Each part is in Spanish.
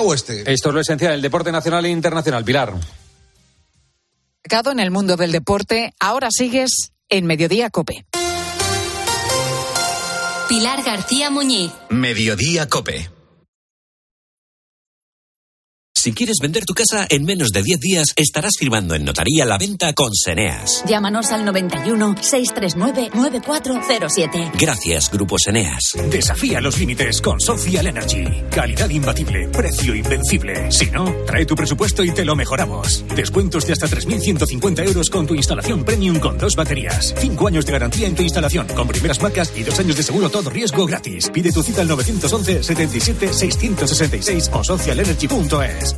oeste? Esto es lo esencial del deporte nacional e internacional. Pilar. En el mundo del deporte, ahora sigues en Mediodía Cope. Pilar García Muñiz. Mediodía Cope. Si quieres vender tu casa en menos de 10 días, estarás firmando en notaría la venta con Seneas. Llámanos al 91 639 9407. Gracias, Grupo Seneas. Desafía los límites con Social Energy. Calidad imbatible, precio invencible. Si no, trae tu presupuesto y te lo mejoramos. Descuentos de hasta 3.150 euros con tu instalación premium con dos baterías. Cinco años de garantía en tu instalación con primeras marcas y dos años de seguro todo riesgo gratis. Pide tu cita al 911 77 666 o socialenergy.es.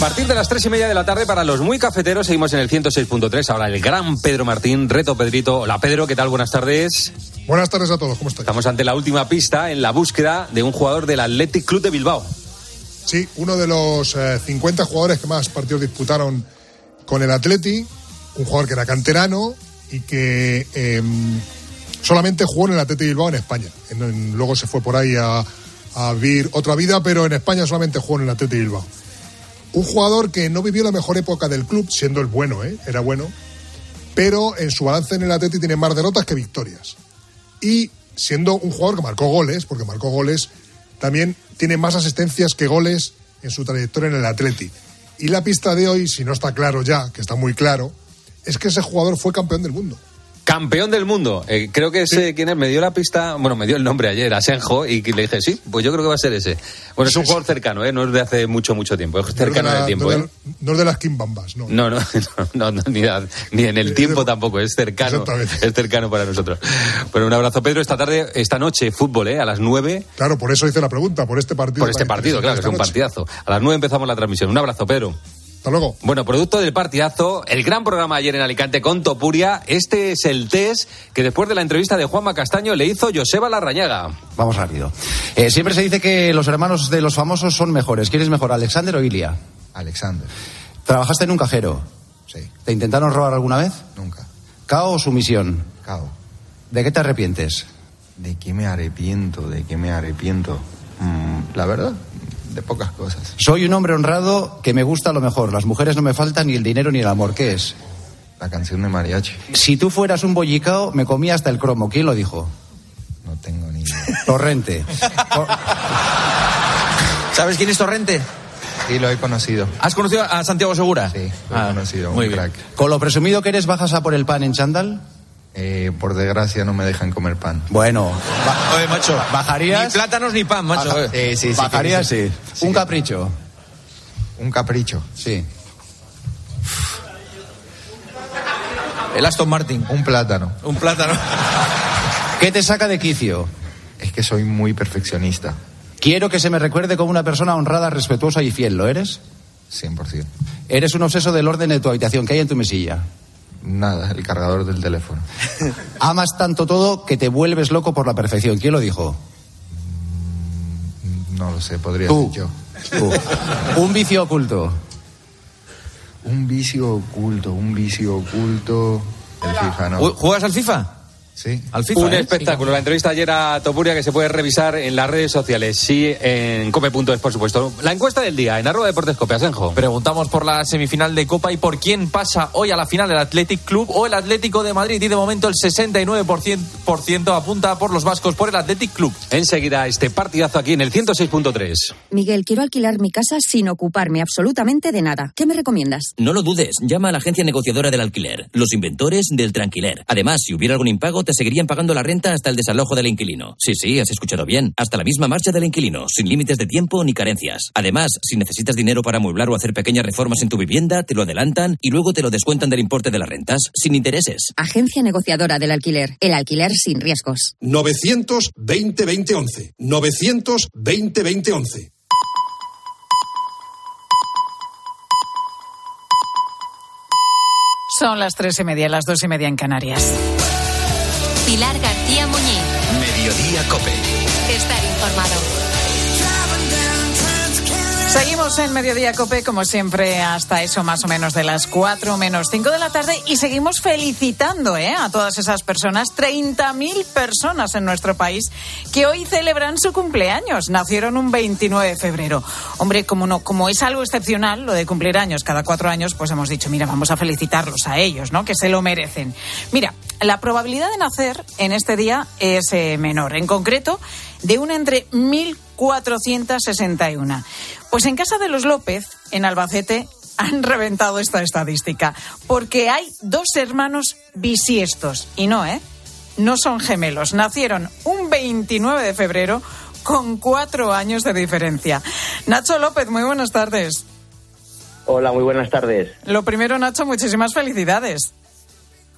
Partir de las tres y media de la tarde, para los muy cafeteros, seguimos en el 106.3. Ahora el gran Pedro Martín, reto Pedrito. Hola Pedro, ¿qué tal? Buenas tardes. Buenas tardes a todos, ¿cómo estáis? Estamos ante la última pista en la búsqueda de un jugador del Athletic Club de Bilbao. Sí, uno de los 50 jugadores que más partidos disputaron con el Atleti, un jugador que era canterano y que eh, solamente jugó en el Atleti Bilbao en España. En, en, luego se fue por ahí a, a, vivir otra vida, pero en España solamente jugó en el Atleti Bilbao. Un jugador que no vivió la mejor época del club, siendo el bueno, ¿eh? era bueno, pero en su balance en el Atleti tiene más derrotas que victorias. Y siendo un jugador que marcó goles, porque marcó goles, también tiene más asistencias que goles en su trayectoria en el Atleti. Y la pista de hoy, si no está claro ya, que está muy claro, es que ese jugador fue campeón del mundo. Campeón del mundo. Eh, creo que ese, sí. quien es, me dio la pista, bueno, me dio el nombre ayer, Asenjo, y le dije, sí, pues yo creo que va a ser ese. Bueno, es un jugador cercano, ¿eh? no es de hace mucho, mucho tiempo, es cercano no en el tiempo. No, ¿eh? de, no es de las Kimbambas, no. No, no, no, no ni, ni, en el tiempo tampoco, es cercano. Es cercano para nosotros. Bueno, un abrazo, Pedro. Esta tarde, esta noche, fútbol, ¿eh? A las nueve. Claro, por eso hice la pregunta, por este partido. Por este partido, claro, que es un partidazo. A las nueve empezamos la transmisión. Un abrazo, Pedro. Hasta luego. Bueno, producto del partidazo, el gran programa ayer en Alicante con Topuria. Este es el test que después de la entrevista de Juanma Castaño le hizo Joseba Larrañaga. Vamos rápido. Eh, siempre se dice que los hermanos de los famosos son mejores. ¿Quién es mejor, Alexander o Ilia? Alexander. ¿Trabajaste en un cajero? Sí. ¿Te intentaron robar alguna vez? Nunca. ¿Cao o sumisión? Cao. ¿De qué te arrepientes? ¿De qué me arrepiento? ¿De qué me arrepiento? Mm, la verdad, de pocas cosas. Soy un hombre honrado que me gusta lo mejor. Las mujeres no me faltan ni el dinero ni el amor. ¿Qué es? La canción de mariachi. Si tú fueras un bollicao, me comía hasta el cromo. ¿Quién lo dijo? No tengo ni idea. Torrente. ¿Sabes quién es Torrente? Sí, lo he conocido. ¿Has conocido a Santiago Segura? Sí, lo ah, he conocido. Muy un bien. crack. ¿Con lo presumido que eres bajas a por el pan en chándal? Eh, por desgracia no me dejan comer pan. Bueno, ba Oye, macho, ¿bajarías? Ni plátanos ni pan, macho. Baja sí, sí, sí, ¿Bajarías? Sí, sí. Un capricho. Un capricho. Sí. El Aston Martin. Un plátano. Un plátano. ¿Qué te saca de quicio? Es que soy muy perfeccionista. Quiero que se me recuerde como una persona honrada, respetuosa y fiel. ¿Lo eres? 100%. Eres un obseso del orden de tu habitación. ¿Qué hay en tu mesilla? Nada, el cargador del teléfono. Amas tanto todo que te vuelves loco por la perfección. ¿Quién lo dijo? No lo sé, podría Tú. ser yo. Tú. un vicio oculto. Un vicio oculto, un vicio oculto. El FIFA, ¿no? ¿Juegas al FIFA? Sí. Al FIFA, Un ¿eh? espectáculo. La entrevista ayer a Topuria que se puede revisar en las redes sociales. Sí, en cope.es, por supuesto. La encuesta del día en arroba deportes cope, Asenjo. Preguntamos por la semifinal de Copa y por quién pasa hoy a la final, el Athletic Club o el Atlético de Madrid. Y de momento el 69% apunta por los vascos por el Athletic Club. Enseguida este partidazo aquí en el 106.3. Miguel, quiero alquilar mi casa sin ocuparme absolutamente de nada. ¿Qué me recomiendas? No lo dudes, llama a la agencia negociadora del alquiler, los inventores del tranquiler. Además, si hubiera algún impago, te seguirían pagando la renta hasta el desalojo del inquilino. Sí, sí, has escuchado bien. Hasta la misma marcha del inquilino, sin límites de tiempo ni carencias. Además, si necesitas dinero para amueblar o hacer pequeñas reformas en tu vivienda, te lo adelantan y luego te lo descuentan del importe de las rentas, sin intereses. Agencia negociadora del alquiler. El alquiler sin riesgos. 920 2011. 920 2011. Son las tres y media, las dos y media en Canarias. Pilar García Muñiz. Mediodía Cope. Estar informado. Seguimos en Mediodía Cope, como siempre, hasta eso más o menos de las 4 menos 5 de la tarde y seguimos felicitando ¿eh? a todas esas personas, 30.000 personas en nuestro país que hoy celebran su cumpleaños. Nacieron un 29 de febrero. Hombre, como, no, como es algo excepcional lo de cumplir años cada cuatro años, pues hemos dicho, mira, vamos a felicitarlos a ellos, ¿no? Que se lo merecen. Mira, la probabilidad de nacer en este día es eh, menor. En concreto, de una entre 1.461. Pues en casa de los López, en Albacete, han reventado esta estadística, porque hay dos hermanos bisiestos, y no, ¿eh? No son gemelos, nacieron un 29 de febrero con cuatro años de diferencia. Nacho López, muy buenas tardes. Hola, muy buenas tardes. Lo primero, Nacho, muchísimas felicidades.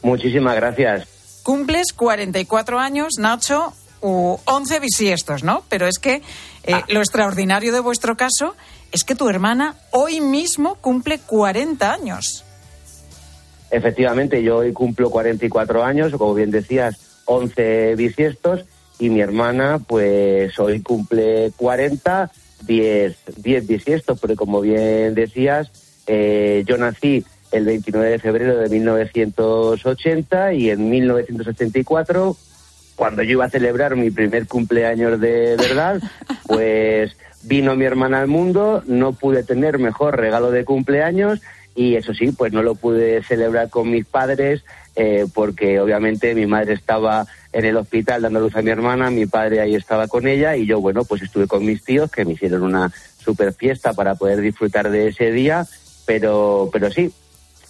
Muchísimas gracias. Cumples 44 años, Nacho, u 11 bisiestos, ¿no? Pero es que eh, lo extraordinario de vuestro caso es que tu hermana hoy mismo cumple 40 años. Efectivamente, yo hoy cumplo 44 años, como bien decías, 11 bisiestos, y mi hermana, pues hoy cumple 40, 10, 10 bisiestos, porque como bien decías, eh, yo nací el 29 de febrero de 1980 y en 1984 cuando yo iba a celebrar mi primer cumpleaños de verdad, pues vino mi hermana al mundo, no pude tener mejor regalo de cumpleaños y eso sí, pues no lo pude celebrar con mis padres eh, porque obviamente mi madre estaba en el hospital dando luz a mi hermana, mi padre ahí estaba con ella y yo, bueno, pues estuve con mis tíos que me hicieron una super fiesta para poder disfrutar de ese día, pero, pero sí,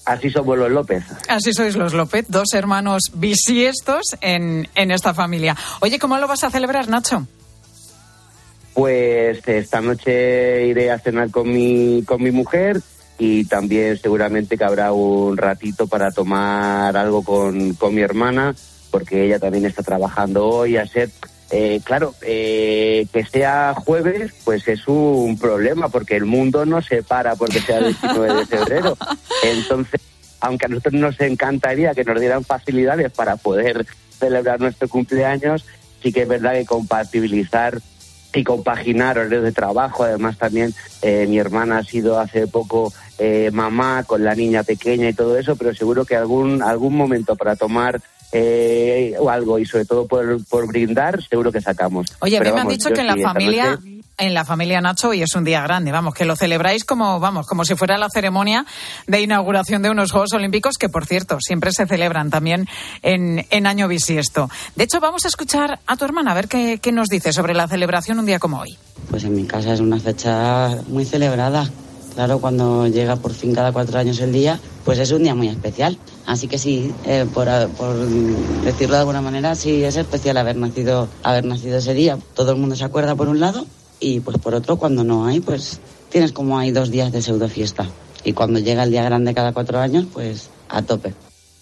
Así somos los López. Así sois los López, dos hermanos bisiestos en, en esta familia. Oye, ¿cómo lo vas a celebrar, Nacho? Pues esta noche iré a cenar con mi, con mi mujer y también seguramente que habrá un ratito para tomar algo con, con mi hermana, porque ella también está trabajando hoy a ser eh, claro, eh, que sea jueves, pues es un problema, porque el mundo no se para porque sea el 19 de febrero. Entonces, aunque a nosotros nos encantaría que nos dieran facilidades para poder celebrar nuestro cumpleaños, sí que es verdad que compatibilizar y compaginar horarios de trabajo. Además, también eh, mi hermana ha sido hace poco mamá con la niña pequeña y todo eso, pero seguro que algún, algún momento para tomar eh, o algo y sobre todo por, por brindar, seguro que sacamos. Oye, a mí me han dicho que en la familia, en la familia Nacho hoy es un día grande, vamos, que lo celebráis como, vamos, como si fuera la ceremonia de inauguración de unos Juegos Olímpicos que, por cierto, siempre se celebran también en, en año bisiesto. De hecho, vamos a escuchar a tu hermana a ver qué, qué nos dice sobre la celebración un día como hoy. Pues en mi casa es una fecha muy celebrada. Claro, cuando llega por fin cada cuatro años el día, pues es un día muy especial. Así que sí, eh, por, decirlo de alguna manera, sí es especial haber nacido, haber nacido ese día. Todo el mundo se acuerda por un lado y pues por otro, cuando no hay, pues tienes como hay dos días de pseudo fiesta. Y cuando llega el día grande cada cuatro años, pues a tope.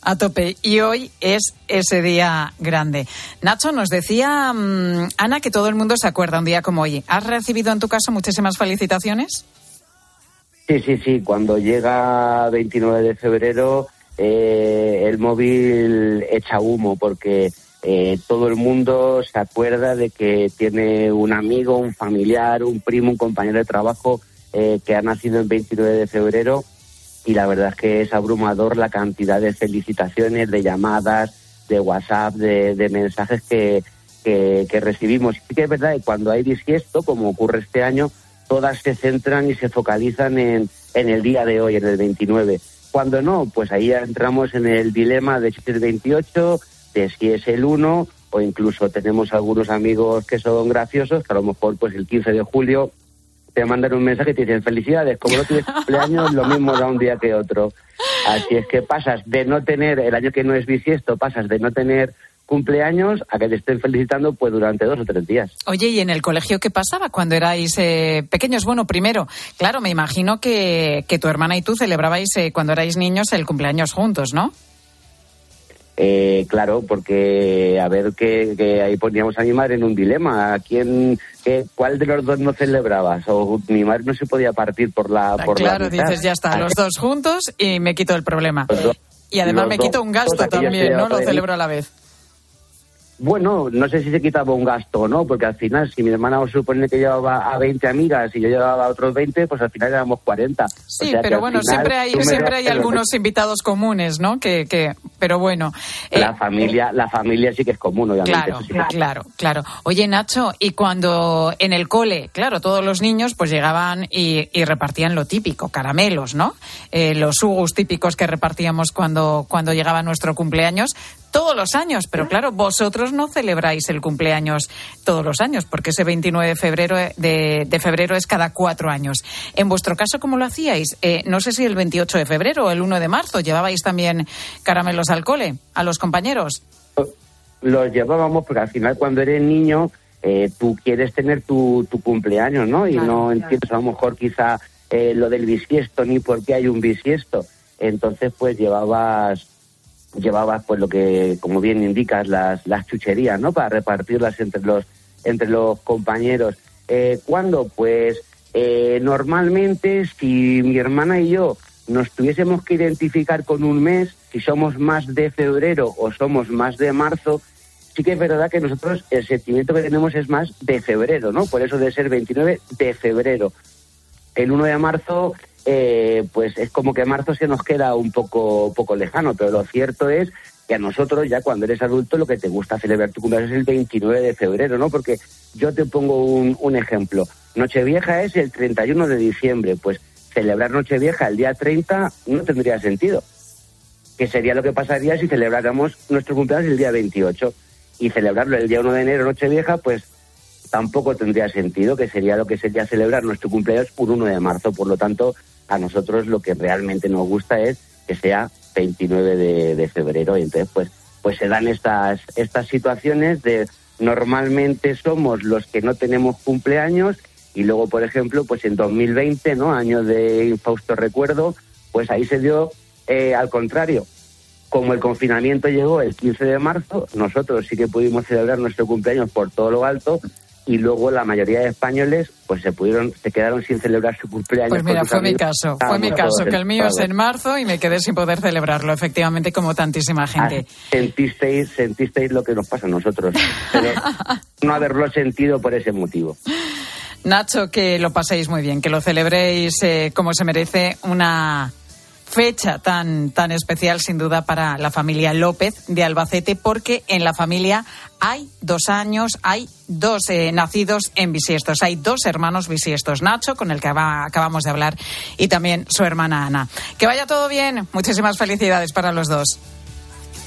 A tope. Y hoy es ese día grande. Nacho, nos decía um, Ana que todo el mundo se acuerda un día como hoy. ¿Has recibido en tu caso muchísimas felicitaciones? Sí, sí, sí. Cuando llega 29 de febrero, eh, el móvil echa humo porque eh, todo el mundo se acuerda de que tiene un amigo, un familiar, un primo, un compañero de trabajo eh, que ha nacido el 29 de febrero y la verdad es que es abrumador la cantidad de felicitaciones, de llamadas, de WhatsApp, de, mensajes que, que, que recibimos. Sí que es verdad que cuando hay bisiesto, como ocurre este año, todas se centran y se focalizan en, en el día de hoy, en el 29. Cuando no, pues ahí entramos en el dilema de si es el 28, de si es el 1, o incluso tenemos algunos amigos que son graciosos, que a lo mejor pues el 15 de julio te mandan un mensaje y te dicen felicidades, como no tienes cumpleaños, lo mismo da un día que otro. Así es que pasas de no tener, el año que no es bisiesto, pasas de no tener cumpleaños a que te estén felicitando pues durante dos o tres días. Oye, ¿y en el colegio qué pasaba cuando erais eh, pequeños? Bueno, primero, claro, me imagino que, que tu hermana y tú celebrabais eh, cuando erais niños el cumpleaños juntos, ¿no? Eh, claro, porque a ver que, ahí poníamos a mi madre en un dilema. ¿A quién, qué, cuál de los dos no celebrabas? O mi madre no se podía partir por la. Ah, por claro, la dices ya está, los dos juntos y me quito el problema. Y además me quito un gasto que también, ¿no? Lo celebro a la vez. Bueno, no sé si se quitaba un gasto o no, porque al final, si mi hermana os supone que llevaba a 20 amigas y yo llevaba a otros 20, pues al final éramos 40. Sí, O sea que pero bueno, final siempre hay, siempre hay algunos invitados comunes, ¿no? Que, que, pero bueno. eh, La familia, la familia sí que es común, obviamente. Claro, sí claro, claro. Oye, Nacho, y cuando en el cole, claro, todos los niños pues llegaban y, y repartían lo típico, caramelos, ¿no? Eh, los hugus típicos que repartíamos cuando, cuando llegaba nuestro cumpleaños, todos los años. Pero claro, vosotros no celebráis el cumpleaños todos los años, porque ese 29 de febrero, de, de febrero es cada cuatro años. En vuestro caso, ¿cómo lo hacíais? Eh, no sé si el 28 de febrero o el 1 de marzo llevabais también caramelos al cole, a los compañeros. los llevábamos porque al final cuando eres niño eh, tú quieres tener tu, tu cumpleaños, ¿no? Y no entiendes a lo mejor quizá eh, lo del bisiesto ni por qué hay un bisiesto. Entonces pues llevabas llevabas pues lo que como bien indicas las las chucherías, ¿no? Para repartirlas entre los entre los compañeros. Eh, ¿Cuándo? Pues eh, normalmente si mi hermana y yo nos tuviésemos que identificar con un mes, si somos más de febrero o somos más de marzo, sí que es verdad que nosotros el sentimiento que tenemos es más de febrero, ¿no? Por eso de ser 29 de febrero. El 1 de marzo, eh, pues es como que marzo se nos queda un poco, poco lejano, pero lo cierto es que a nosotros ya cuando eres adulto lo que te gusta celebrar tu cumpleaños es el 29 de febrero, ¿no? Porque yo te pongo un, un ejemplo. Nochevieja es el 31 de diciembre, pues celebrar Nochevieja el día 30 no tendría sentido que sería lo que pasaría si celebráramos nuestro cumpleaños el día 28 y celebrarlo el día 1 de enero, Nochevieja, pues tampoco tendría sentido, que sería lo que sería celebrar nuestro cumpleaños un 1 de marzo. Por lo tanto, a nosotros lo que realmente nos gusta es que sea 29 de, febrero. Y entonces pues pues se dan estas estas situaciones de normalmente somos los que no tenemos cumpleaños y luego por ejemplo pues en 2020 no año de infausto recuerdo pues ahí se dio eh, al contrario. Como el confinamiento llegó el 15 de marzo, nosotros sí que pudimos celebrar nuestro cumpleaños por todo lo alto y luego la mayoría de españoles pues se pudieron se quedaron sin celebrar su cumpleaños. Pues mira, fue mi caso, fue mi caso, que el mío es en marzo y me quedé sin poder celebrarlo, efectivamente, como tantísima gente. Ah, sentisteis, sentisteis lo que nos pasa a nosotros, pero no haberlo sentido por ese motivo. Nacho, que lo paséis muy bien, que lo celebréis eh, como se merece una fecha tan, tan especial, sin duda, para la familia López de Albacete, porque en la familia hay dos años, hay dos eh, nacidos en bisiestos, hay dos hermanos bisiestos, Nacho, con el que aba- acabamos de hablar, y también su hermana Ana. Que vaya todo bien, muchísimas felicidades para los dos.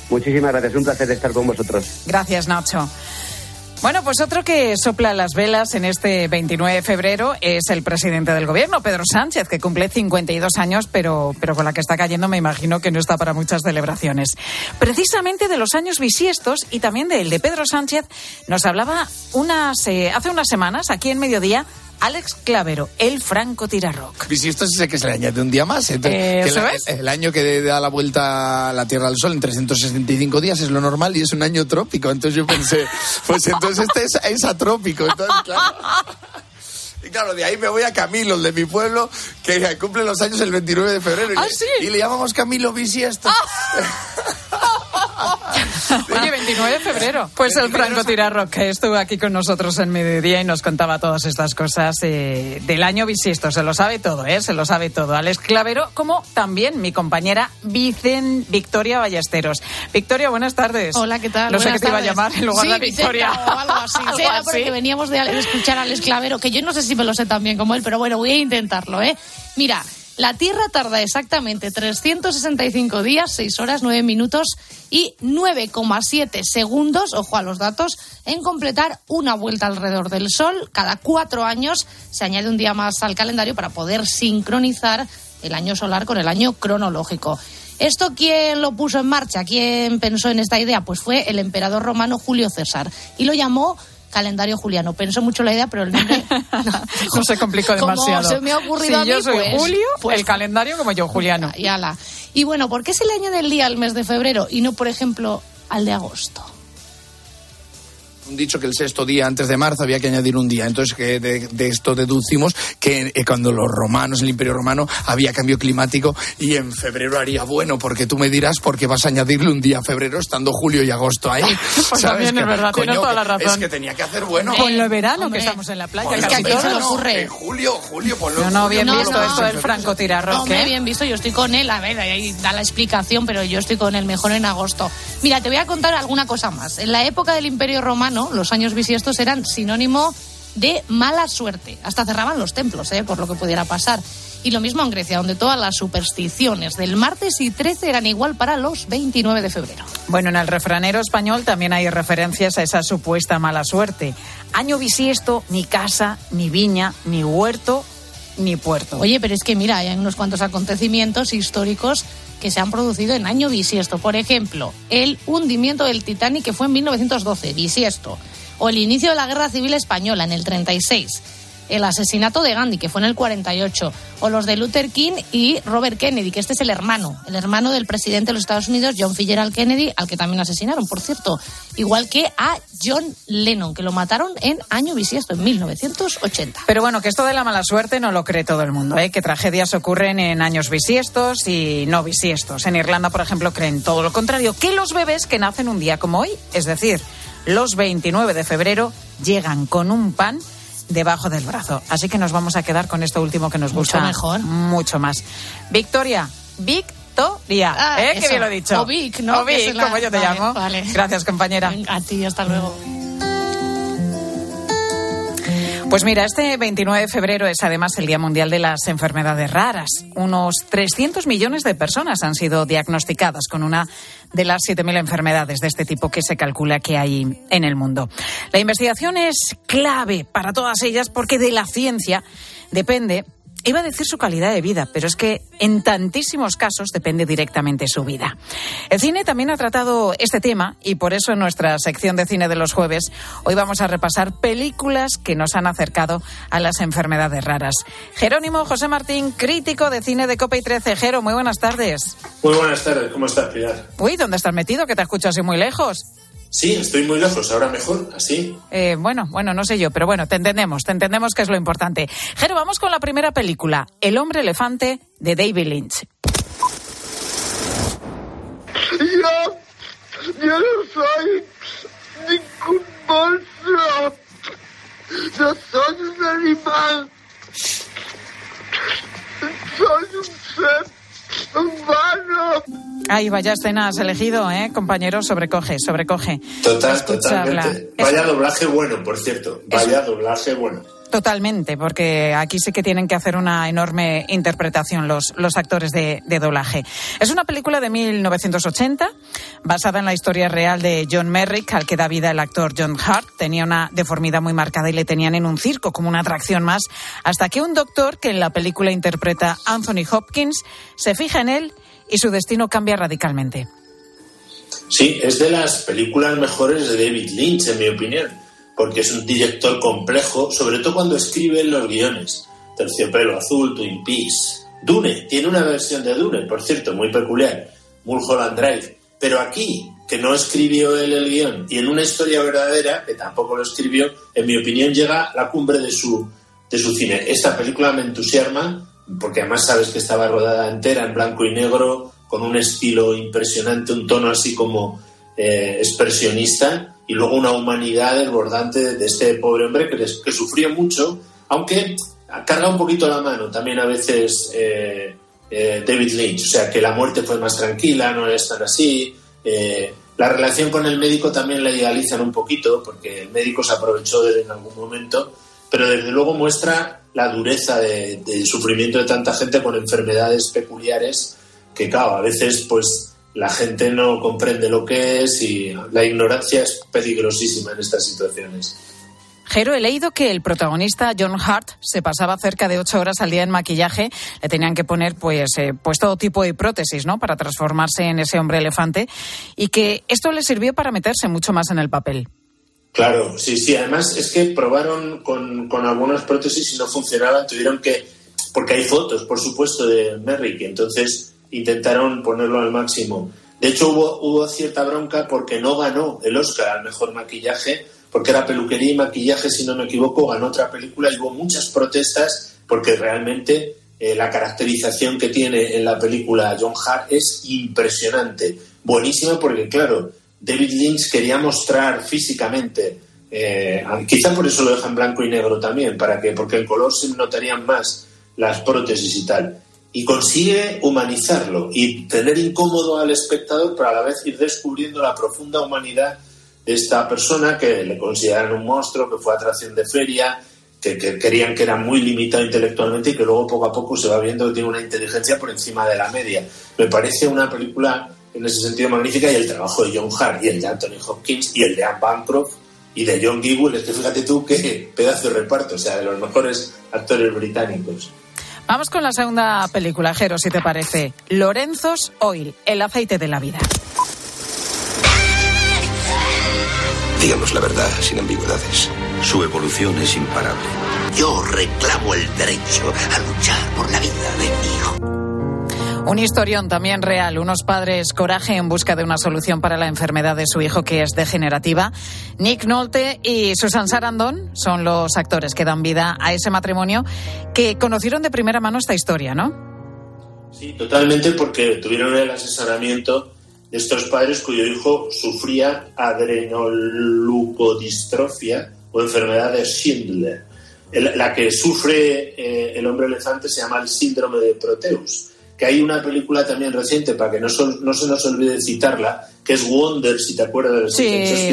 Muchísimas gracias, un placer estar con vosotros. Gracias, Nacho. Bueno, pues otro que sopla las velas en este 29 de febrero es el presidente del gobierno, Pedro Sánchez, que cumple 52 años, pero, pero con la que está cayendo me imagino que no está para muchas celebraciones. Precisamente de los años bisiestos y también del de Pedro Sánchez nos hablaba unas, eh, hace unas semanas, aquí en Mediodía, Alex Clavero, el franco tirarrock. Bisiesto es ese que se le añade un día más. Entonces, Eh, el, el año que da la vuelta a la Tierra al Sol en 365 días es lo normal y es un año trópico. Entonces yo pensé, pues entonces este es, es atrópico. Entonces, claro. Y claro, de ahí me voy a Camilo, el de mi pueblo, que cumple los años el 29 de febrero. Y, ¿Ah, le, sí? y le llamamos Camilo Bisiesto. Oye, 29 de febrero. Pues el Franco Tirarro, que estuvo aquí con nosotros en mediodía y nos contaba todas estas cosas eh, del año bisiesto. Se lo sabe todo, ¿eh? Se lo sabe todo. Alex Clavero, como también mi compañera Vicen Victoria Ballesteros. Victoria, buenas tardes. Hola, ¿qué tal? No sé qué te iba a llamar en lugar Sí, de Victoria. Vicenta o algo así. Algo Sí, era así. porque veníamos de, de escuchar al esclavero, que yo no sé si me lo sé tan bien como él, pero bueno, voy a intentarlo, ¿eh? Mira, la Tierra tarda exactamente 365 días, 6 horas, 9 minutos y 9,7 segundos, ojo a los datos, en completar una vuelta alrededor del Sol. Cada cuatro años se añade un día más al calendario para poder sincronizar el año solar con el año cronológico. ¿Esto quién lo puso en marcha? ¿Quién pensó en esta idea? Pues fue el emperador romano Julio César y lo llamó calendario juliano. Pensó mucho la idea, pero el nombre No se complicó Como demasiado. se me ha ocurrido si a mí, yo soy pues- Julio, pues- el calendario como yo, Juliano. y ala. Y bueno, ¿por qué se le añade el día al mes de febrero y no, por ejemplo, al de agosto? Un dicho que el sexto día antes de marzo había que añadir un día. Entonces, que de, de esto deducimos que eh, cuando los romanos, el Imperio Romano, había cambio climático y en febrero haría bueno, porque tú me dirás por qué vas a añadirle un día a febrero estando julio y agosto ahí. Pues ¿Sabes? también es verdad, tienes toda la que- razón. Es que tenía que hacer bueno. Con lo verano Hombre. que estamos en la playa. Es que aquí se ocurre. En julio, julio, No, en no, julio, bien No, visto no. esto del Franco Tirarros. Hombre, ¿qué? bien visto, yo estoy con él, a ver, ahí da la explicación, pero yo estoy con él mejor en agosto. Mira, te voy a contar alguna cosa más. En la época del Imperio Romano, los años bisiestos eran sinónimo de mala suerte. Hasta cerraban los templos, ¿eh? por lo que pudiera pasar. Y lo mismo en Grecia, donde todas las supersticiones del martes y 13 eran igual para los 29 de febrero. Bueno, en el refranero español también hay referencias a esa supuesta mala suerte. Año bisiesto, ni casa, ni viña, ni huerto, ni puerto. Oye, pero es que mira, hay unos cuantos acontecimientos históricos que se han producido en año bisiesto. Por ejemplo, el hundimiento del Titanic que fue en 1912, bisiesto. O el inicio de la Guerra Civil Española en el 36. El asesinato de Gandhi, que fue en el 48. O los de Luther King y Robert Kennedy, que este es el hermano. El hermano del presidente de los Estados Unidos, John Fitzgerald Kennedy, al que también asesinaron, por cierto. Igual que a John Lennon, que lo mataron en año bisiesto, en 1980. Pero bueno, que esto de la mala suerte no lo cree todo el mundo, ¿eh? que tragedias ocurren en años bisiestos y no bisiestos. En Irlanda, por ejemplo, creen todo lo contrario, que los bebés que nacen un día como hoy, es decir, los 29 de febrero, llegan con un pan debajo del brazo. Así que nos vamos a quedar con esto último que nos Mucho gusta mejor. mucho más. Victoria, Victoria, Ah, ¿eh? eso. bien lo he dicho. O Vic, ¿no? O Vic, la- como yo te Vale, llamo. vale. Gracias, compañera. A ti, hasta luego. Pues mira, este 29 de febrero es además el Día Mundial de las Enfermedades Raras. Unos 300 millones de personas han sido diagnosticadas con una de las 7.000 enfermedades de este tipo que se calcula que hay en el mundo. La investigación es clave para todas ellas porque de la ciencia depende Iba a decir su calidad de vida, pero es que en tantísimos casos depende directamente su vida. El cine también ha tratado este tema y por eso en nuestra sección de cine de los jueves hoy vamos a repasar películas que nos han acercado a las enfermedades raras. Jerónimo José Martín, crítico de cine de Copa y 13. Jero, muy buenas tardes. Muy buenas tardes, ¿cómo estás, Pilar? Uy, ¿dónde estás metido? Que te escucho así muy lejos. Sí, estoy muy lejos, ahora mejor, así. Eh, bueno, bueno, no sé yo, pero bueno, te entendemos, te entendemos que es lo importante. Jero, vamos con la primera película, El hombre elefante de David Lynch. Yo, yo no soy ningún monstruo. No soy un animal. Soy un ser humano. Ay, vaya escena has elegido, ¿eh, compañero? Sobrecoge, sobrecoge. Total, Escucharla. totalmente. Vaya doblaje bueno, por cierto. Vaya doblaje bueno. Totalmente, porque aquí sí que tienen que hacer una enorme interpretación los, los actores de, de doblaje. Es una película de 1980, basada en la historia real de John Merrick, al que da vida el actor John Hart. Tenía una deformidad muy marcada y le tenían en un circo como una atracción más, hasta que un doctor, que en la película interpreta Anthony Hopkins, se fija en él y su destino cambia radicalmente. Sí, es de las películas mejores de David Lynch, en mi opinión, porque es un director complejo, sobre todo cuando escribe los guiones. Terciopelo Azul, Twin Peaks. Dune, tiene una versión de Dune, por cierto, muy peculiar. Mulholland Drive. Pero aquí, que no escribió él el guion, y en una historia verdadera, que tampoco lo escribió, en mi opinión llega la cumbre de su, de su cine. Esta película me entusiasma, porque además sabes que estaba rodada entera en blanco y negro, con un estilo impresionante, un tono así como eh, expresionista, y luego una humanidad desbordante de este pobre hombre que, les- que sufrió mucho, aunque carga un poquito la mano también a veces eh, eh, David Lynch, o sea que la muerte fue más tranquila, no es tan así. eh, la relación con el médico también la idealizan un poquito, porque el médico se aprovechó de él en algún momento, pero desde luego muestra la dureza de- del sufrimiento de tanta gente con enfermedades peculiares que, claro, a veces pues la gente no comprende lo que es y la ignorancia es peligrosísima en estas situaciones. Jero, he leído que el protagonista John Hart se pasaba cerca de ocho horas al día en maquillaje. Le tenían que poner pues, eh, pues todo tipo de prótesis, ¿no? Para transformarse en ese hombre elefante y que esto le sirvió para meterse mucho más en el papel. Claro, sí, sí. Además es que probaron con, con algunas prótesis y no funcionaban. Tuvieron que, porque hay fotos, por supuesto, de Merrick, entonces intentaron ponerlo al máximo. De hecho, hubo, cierta bronca porque no ganó el Oscar al mejor maquillaje, porque era peluquería y maquillaje, si no me equivoco, ganó otra película y hubo muchas protestas porque realmente eh, la caracterización que tiene en la película John Hart es impresionante, buenísima porque, claro, David Lynch quería mostrar físicamente, eh, quizá por eso lo deja en blanco y negro también, para que, porque el color se notarían más las prótesis y tal. Y consigue humanizarlo y tener incómodo al espectador, pero a la vez ir descubriendo la profunda humanidad de esta persona que le consideran un monstruo, que fue atracción de feria, que, que, querían que era muy limitado intelectualmente y que luego poco a poco se va viendo que tiene una inteligencia por encima de la media. Me parece una película en ese sentido magnífica y el trabajo de John Hart y el de Anthony Hopkins y el de Anne Bancroft y de John Gibble, es que fíjate tú qué pedazo de reparto, o sea, de los mejores actores británicos. Vamos con la segunda película, Jero, si te parece. Lorenzo's Oil, el aceite de la vida. Digamos la verdad sin ambigüedades. Su evolución es imparable. Yo reclamo el derecho a luchar por la vida de mi hijo. Un historión también real. Unos padres coraje en busca de una solución para la enfermedad de su hijo que es degenerativa. Nick Nolte y Susan Sarandon son los actores que dan vida a ese matrimonio que conocieron de primera mano esta historia, ¿no? Sí, totalmente porque tuvieron el asesoramiento de estos padres cuyo hijo sufría adrenoleucodistrofia o enfermedad de Schindler. La que sufre eh, el hombre elefante se llama el síndrome de Proteus. Que hay una película también reciente, para que no, sol- no se nos olvide citarla, que es Wonder, si te acuerdas de Sí,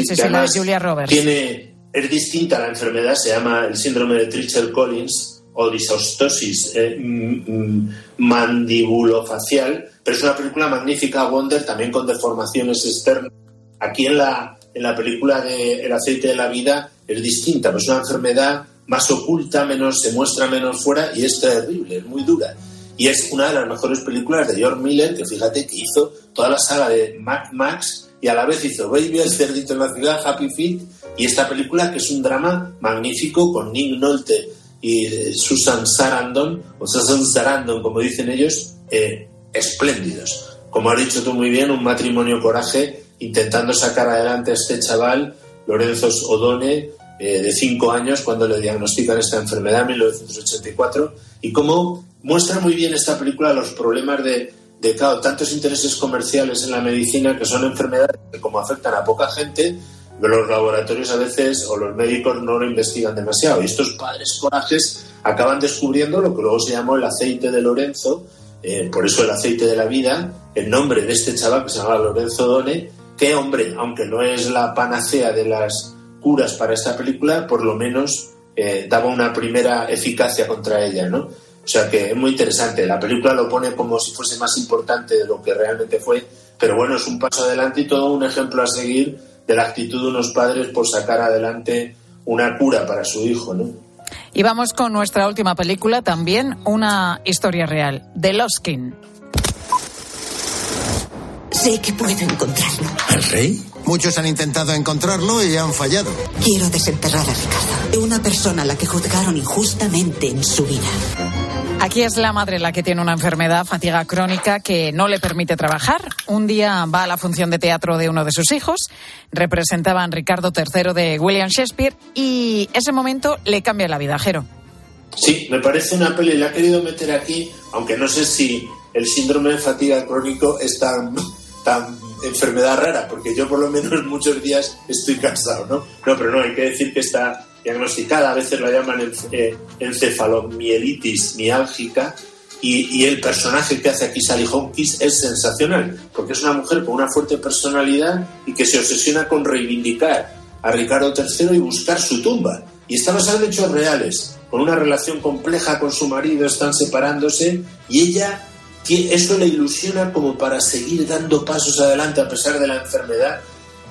sí, que sí, la Julia Roberts. Tiene, es distinta la enfermedad, se llama el síndrome de Tricher Collins o disostosis eh, mm, mm, mandibulofacial, pero es una película magnífica, Wonder, también con deformaciones externas. Aquí en la, en la película de El aceite de la vida es distinta, pues es una enfermedad más oculta, menos, se muestra menos fuera y es terrible, es muy dura. Y es una de las mejores películas de George Miller, que fíjate que hizo toda la saga de Mad Max y a la vez hizo Baby, el cerdito en la ciudad, Happy Feet, y esta película que es un drama magnífico con Nick Nolte y eh, Susan Sarandon, o Susan Sarandon, como dicen ellos, eh, espléndidos. Como has dicho tú muy bien, un matrimonio coraje intentando sacar adelante a este chaval, Lorenzo Odone, eh, de 5 años, cuando le diagnostican esta enfermedad en 1984, y cómo muestra muy bien esta película los problemas de, de tantos intereses comerciales en la medicina que son enfermedades que como afectan a poca gente, los laboratorios a veces o los médicos no lo investigan demasiado. Y estos padres corajes acaban descubriendo lo que luego se llamó el aceite de Lorenzo, eh, por eso el aceite de la vida, el nombre de este chaval que se llama Lorenzo Done, que hombre, aunque no es la panacea de las curas para esta película, por lo menos eh, daba una primera eficacia contra ella, ¿no? O sea que es muy interesante. La película lo pone como si fuese más importante de lo que realmente fue, pero bueno, es un paso adelante y todo un ejemplo a seguir de la actitud de unos padres por sacar adelante una cura para su hijo, ¿no? Y vamos con nuestra última película, también una historia real, The Lost King. Sé que puedo encontrarlo. ¿El rey? Muchos han intentado encontrarlo y han fallado. Quiero desenterrar a Ricardo, una persona a la que juzgaron injustamente en su vida. Aquí es la madre la que tiene una enfermedad, fatiga crónica, que no le permite trabajar. Un día va a la función de teatro de uno de sus hijos, representaban Ricardo III de William Shakespeare y ese momento le cambia la vida, Jero. Sí, me parece una peli, la he querido meter aquí, aunque no sé si el síndrome de fatiga crónico es tan, tan enfermedad rara, porque yo por lo menos muchos días estoy cansado, ¿no? No, pero no, hay que decir que está diagnosticada, a veces la llaman eh, encefalomielitis miálgica, y, el personaje que hace aquí Sally Hopkins es sensacional, porque es una mujer con una fuerte personalidad y que se obsesiona con reivindicar a Ricardo III y buscar su tumba. Y está basado en hechos reales, con una relación compleja con su marido, están separándose, y ella eso le ilusiona como para seguir dando pasos adelante a pesar de la enfermedad.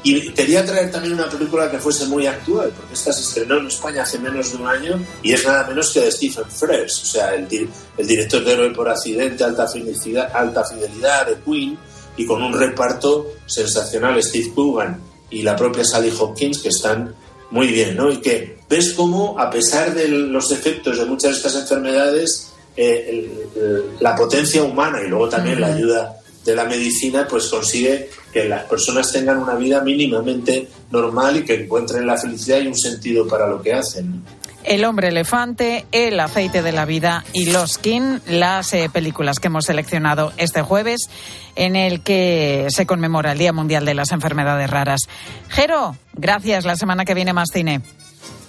Y quería traer también una película que fuese muy actual, porque esta se estrenó en España hace menos de un año y es nada menos que de Stephen Frears, o sea, el, di- el director de Héroe por Accidente, Alta Fidelidad, Alta Fidelidad de Queen, y con un reparto sensacional, Steve Coogan y la propia Sally Hopkins, que están muy bien, ¿no? Y que ves cómo, a pesar de los efectos de muchas de estas enfermedades, eh, el- el- la potencia humana y luego también la ayuda de la medicina, pues consigue que las personas tengan una vida mínimamente normal y que encuentren la felicidad y un sentido para lo que hacen. El hombre elefante, El aceite de la vida y Los Kin, las eh, películas que hemos seleccionado este jueves en el que se conmemora el Día Mundial de las Enfermedades Raras. Jero, gracias. La semana que viene más cine.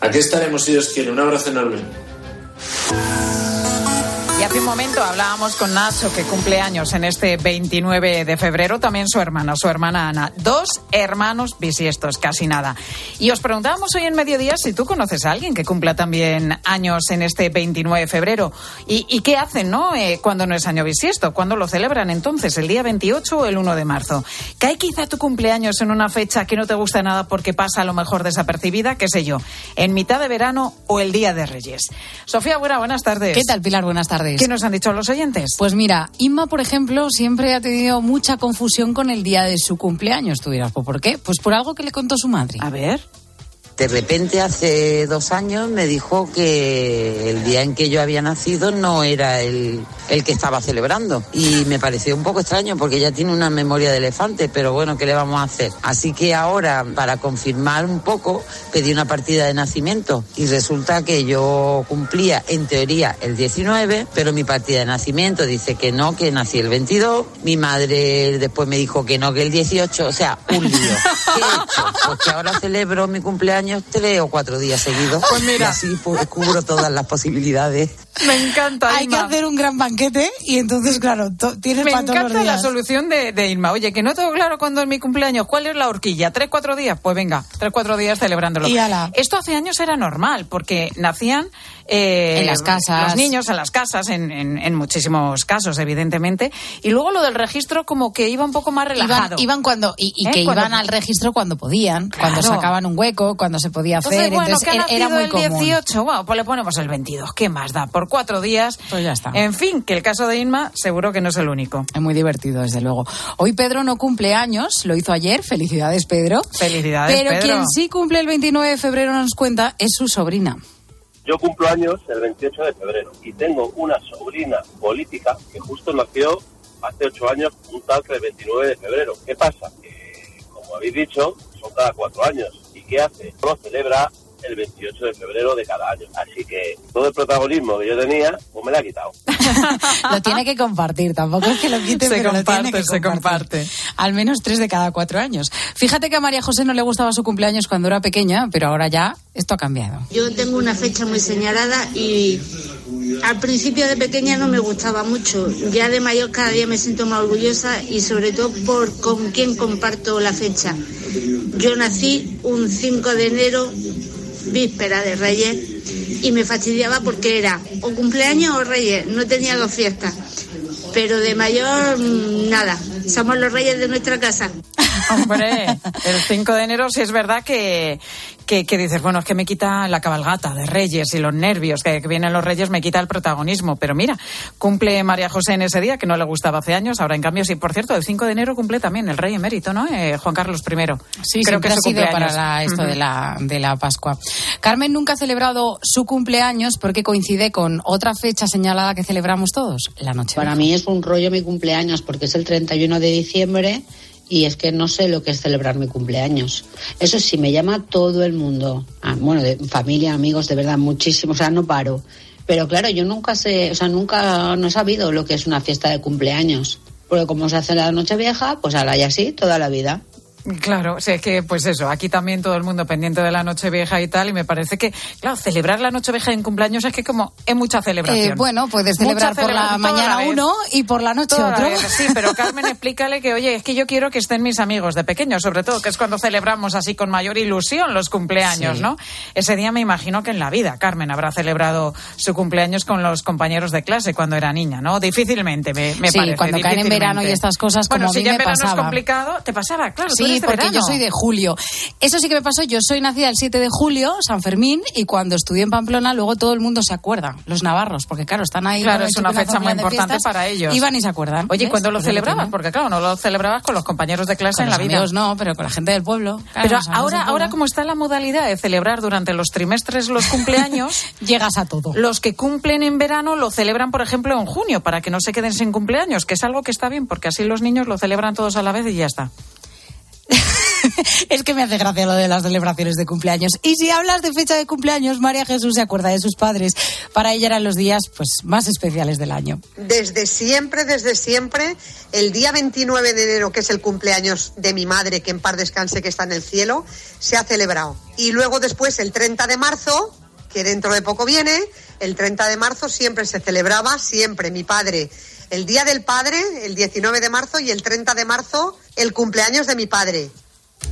Aquí estaremos, si Dios quiere. Un abrazo enorme. Y hace un momento hablábamos con Nacho, que cumple años en este 29 de febrero, también su hermana, su hermana Ana. Dos hermanos bisiestos, casi nada. Y os preguntábamos hoy en mediodía si tú conoces a alguien que cumpla también años en este 29 de febrero. ¿Y, qué hacen, no? Eh, cuando no es año bisiesto, ¿cuándo lo celebran entonces? ¿El día 28 o el 1 de marzo? ¿Cae quizá tu cumpleaños en una fecha que no te gusta nada porque pasa a lo mejor desapercibida? ¿Qué sé yo? ¿En mitad de verano o el día de Reyes? Sofía Buena, buenas tardes. ¿Qué tal, Pilar? Buenas tardes. ¿Qué nos han dicho los oyentes? Pues mira, Inma, por ejemplo, siempre ha tenido mucha confusión con el día de su cumpleaños. Tú dirás, ¿pues ¿por qué? Pues por algo que le contó su madre. A ver. De repente hace dos años me dijo que el día en que yo había nacido no era el, el que estaba celebrando. Y me pareció un poco extraño porque ella tiene una memoria de elefante, pero bueno, ¿qué le vamos a hacer? Así que ahora, para confirmar un poco, pedí una partida de nacimiento y resulta que yo cumplía en teoría el 19, pero mi partida de nacimiento dice que no, que nací el 22. Mi madre después me dijo que no, que el 18. O sea, un lío. ¿Qué he hecho? Pues ahora celebro mi cumpleaños tres o cuatro días seguidos. Pues mira. Y así pues, cubro todas las posibilidades. Me encanta. Hay que hacer un gran banquete y entonces, claro, tienes Me para todos los encanta la solución de, de Irma. Oye, que no tengo claro cuándo es mi cumpleaños. ¿Cuál es la horquilla? ¿Tres, cuatro días? Pues venga, tres, cuatro días celebrándolo. Y ala. Esto hace años era normal, porque nacían... eh, En las casas. Los niños en las casas, en, en- en muchísimos casos, evidentemente. Y luego lo del registro como que iba un poco más relajado. iban cuando y, y ¿Eh? que Cuando- iban al registro cuando podían, cuando sacaban un hueco, cuando se podía hacer. Entonces, bueno, entonces que era- era muy el común. 18, bueno, pues le ponemos el 22. ¿Qué más da? Por cuatro días. Pues ya está. En fin, que el caso de Inma seguro que no es el único. Es muy divertido, desde luego. Hoy Pedro no cumple años, lo hizo ayer. Felicidades, Pedro. Felicidades, Pero Pedro. quien sí cumple el 29 de febrero nos cuenta es su sobrina. Yo cumplo años el 28 de febrero y tengo una sobrina política que justo nació hace ocho años, un tal que el 29 de febrero. ¿Qué pasa? Que, como habéis dicho, son cada cuatro años. ¿Y qué hace? Lo celebra el 28 de febrero de cada año. Así que todo el protagonismo que yo tenía, pues me lo ha quitado. Lo tiene que compartir, tampoco es que lo quite, Se pero lo comparte, tiene que se comparte. Al menos tres de cada cuatro años. Fíjate que a María José no le gustaba su cumpleaños cuando era pequeña, pero ahora ya esto ha cambiado. Yo tengo una fecha muy señalada y al principio de pequeña no me gustaba mucho. Ya de mayor cada día me siento más orgullosa y sobre todo por con quién comparto la fecha. Yo nací un 5 de enero, víspera de Reyes, y me fastidiaba porque era o cumpleaños o Reyes, no tenía dos fiestas. Pero de mayor, mm, nada, somos los reyes de nuestra casa. Hombre, el 5 de enero sí es verdad que, que, que dices, bueno, es que me quita la cabalgata de Reyes y los nervios, que, que vienen los Reyes me quita el protagonismo. Pero mira, cumple María José en ese día, que no le gustaba hace años, ahora en cambio sí. Por cierto, el 5 de enero cumple también el rey emérito, ¿no? Eh, Juan Carlos I. Sí, Creo que ha sido para la- esto de, la, de la Pascua. Carmen nunca ha celebrado su cumpleaños porque coincide con otra fecha señalada que celebramos todos, la noche. Para mí es un rollo mi cumpleaños porque es el 31 de diciembre y es que no sé lo que es celebrar mi cumpleaños. Eso sí, me llama todo el mundo. Ah, bueno, de familia, amigos, de verdad, muchísimo. O sea, no paro. Pero claro, yo nunca sé, o sea, nunca no he sabido lo que es una fiesta de cumpleaños. Porque como se hace la noche vieja, pues ahora y así toda la vida. Claro, o sea, es que, pues eso, aquí también todo el mundo pendiente de la Nochevieja y tal, y me parece que, claro, celebrar la Nochevieja en cumpleaños es que como es mucha celebración. Eh, bueno, puedes Mucha celebrar por la mañana uno y por la noche Toda otro. Sí, pero Carmen, explícale que, oye, es que yo quiero que estén mis amigos de pequeños, sobre todo, que es cuando celebramos así con mayor ilusión los cumpleaños, Sí. ¿no? Ese día me imagino que en la vida Carmen habrá celebrado su cumpleaños con los compañeros de clase cuando era niña, ¿no? Difícilmente, me, me Sí, parece. cuando caen en verano y estas cosas, como bueno, a si ya me en verano pasaba. es complicado, te pasaba, claro. Sí, eres de porque verano. yo soy de julio. Eso sí que me pasó. Yo soy nacida el 7 de julio, San Fermín, y cuando estudié en Pamplona, luego todo el mundo se acuerda. Los navarros, porque claro, están ahí. Claro, es una fecha muy importante fiestas, para ellos. Iban y se acuerdan. Oye, ¿y cuándo lo Pues celebrabas? Porque claro, no lo celebrabas con los compañeros de clase Con en la vida. amigos no, pero con la gente del pueblo. Claro, Pero ahora, pueblo. ahora como está la modalidad de celebrar durante los trimestres los cumpleaños, llegas a todo. Los que cumplen en verano lo celebran, por ejemplo, en junio, para que no se queden sin cumpleaños, que es algo que está bien, porque así los niños lo celebran todos a la vez y ya está. Es que me hace gracia lo de las celebraciones de cumpleaños. Y si hablas de fecha de cumpleaños, María Jesús se acuerda de sus padres. Para ella eran los días pues más especiales del año. Desde siempre, desde siempre, el día 29 de enero, que es el cumpleaños de mi madre, que en par descanse, que está en el cielo, se ha celebrado. Y luego después, el 30 de marzo, que dentro de poco viene, el 30 de marzo siempre se celebraba, siempre mi padre. El Día del Padre, el 19 de marzo, y el 30 de marzo, el cumpleaños de mi padre.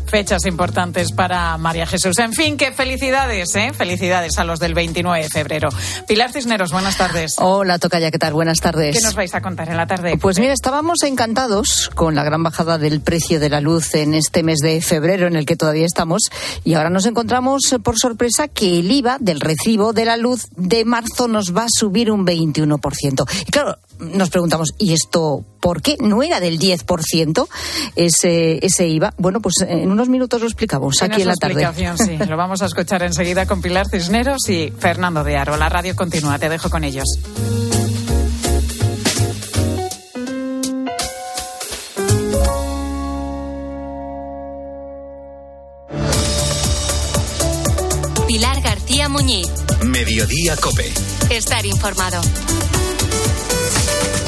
Fechas importantes para María Jesús. En fin, que felicidades, ¿eh? Felicidades a los del 29 de febrero. Pilar Cisneros, buenas tardes. Hola, Tocaya, ¿qué tal? Buenas tardes. ¿Qué nos vais a contar en la tarde? Pues mira, estábamos encantados con la gran bajada del precio de la luz en este mes de febrero en el que todavía estamos y ahora nos encontramos eh, por sorpresa que el IVA del recibo de la luz de marzo nos va a subir un 21%. Y claro, nos preguntamos, ¿y esto por qué? ¿No era del 10% ese, ese IVA? Bueno, pues en unos minutos lo explicamos aquí en la tarde. explicación, sí. Lo vamos a escuchar enseguida con Pilar Cisneros y Fernando de Aro. La radio continúa, te dejo con ellos. Pilar García Muñiz. Mediodía Cope. Estar informado. you.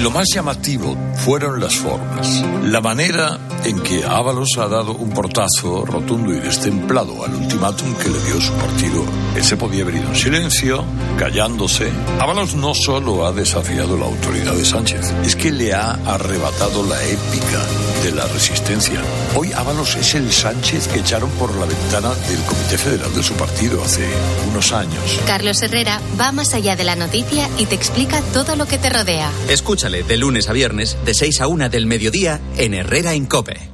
Lo más llamativo fueron las formas. La manera en que Ábalos ha dado un portazo rotundo y destemplado al ultimátum que le dio su partido. Él se podía haber ido en silencio, callándose. Ábalos no solo ha desafiado la autoridad de Sánchez, es que le ha arrebatado la épica de la resistencia. Hoy Ábalos es el Sánchez que echaron por la ventana del Comité Federal de su partido hace unos años. Carlos Herrera va más allá de la noticia y te explica todo lo que te rodea. De lunes a viernes, de 6 a 1 del mediodía, en Herrera en Cope.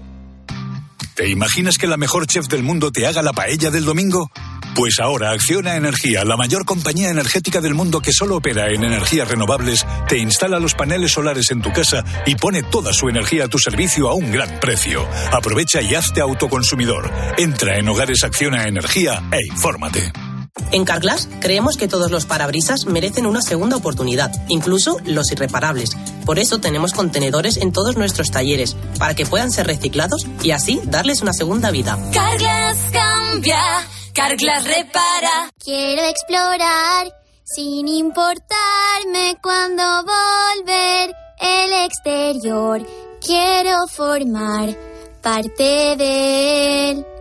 ¿Te imaginas que la mejor chef del mundo te haga la paella del domingo? Pues ahora Acciona Energía, la mayor compañía energética del mundo que solo opera en energías renovables, te instala los paneles solares en tu casa y pone toda su energía a tu servicio a un gran precio. Aprovecha y hazte autoconsumidor. Entra en Hogares Acciona Energía e infórmate. En Carglass creemos que todos los parabrisas merecen una segunda oportunidad, incluso los irreparables. Por eso tenemos contenedores en todos nuestros talleres, para que puedan ser reciclados y así darles una segunda vida. Carglass cambia, Carglass repara. Quiero explorar sin importarme cuando volver el exterior. Quiero formar parte de él.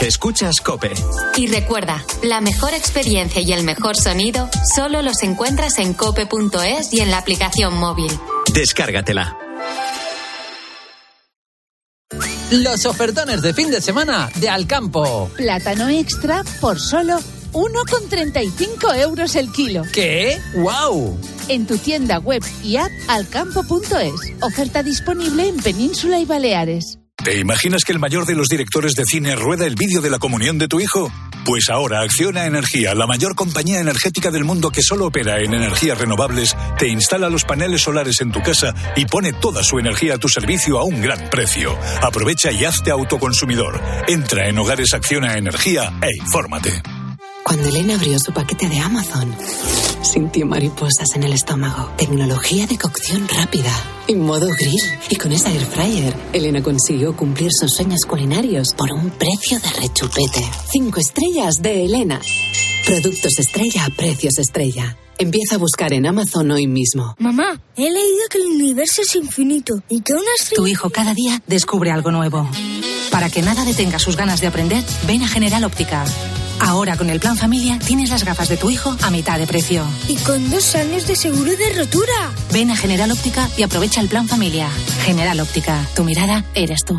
Escuchas Cope. Y recuerda, la mejor experiencia y el mejor sonido solo los encuentras en cope.es y en la aplicación móvil. Descárgatela. Los ofertones de fin de semana de Alcampo. Plátano extra por solo 1,35 euros el kilo. ¿Qué? ¡Wow! En tu tienda web y app alcampo.es. Oferta disponible en Península y Baleares. ¿Te imaginas que el mayor de los directores de cine rueda el vídeo de la comunión de tu hijo? Pues ahora Acciona Energía, la mayor compañía energética del mundo que solo opera en energías renovables, te instala los paneles solares en tu casa y pone toda su energía a tu servicio a un gran precio. Aprovecha y hazte autoconsumidor. Entra en Hogares Acciona Energía e infórmate. Cuando Elena abrió su paquete de Amazon, sintió mariposas en el estómago. Tecnología de cocción rápida y modo grill. Y con esa air fryer, Elena consiguió cumplir sus sueños culinarios por un precio de rechupete. Cinco estrellas de Elena. Productos estrella a precios estrella. Empieza a buscar en Amazon hoy mismo. Mamá, he leído que el universo es infinito y que una estrella... Tu hijo cada día descubre algo nuevo. Para que nada detenga sus ganas de aprender, ven a General Óptica. Ahora con el plan familia tienes las gafas de tu hijo a mitad de precio. Y con dos años de seguro de rotura. Ven a General Óptica y aprovecha el plan familia. General Óptica, tu mirada eres tú.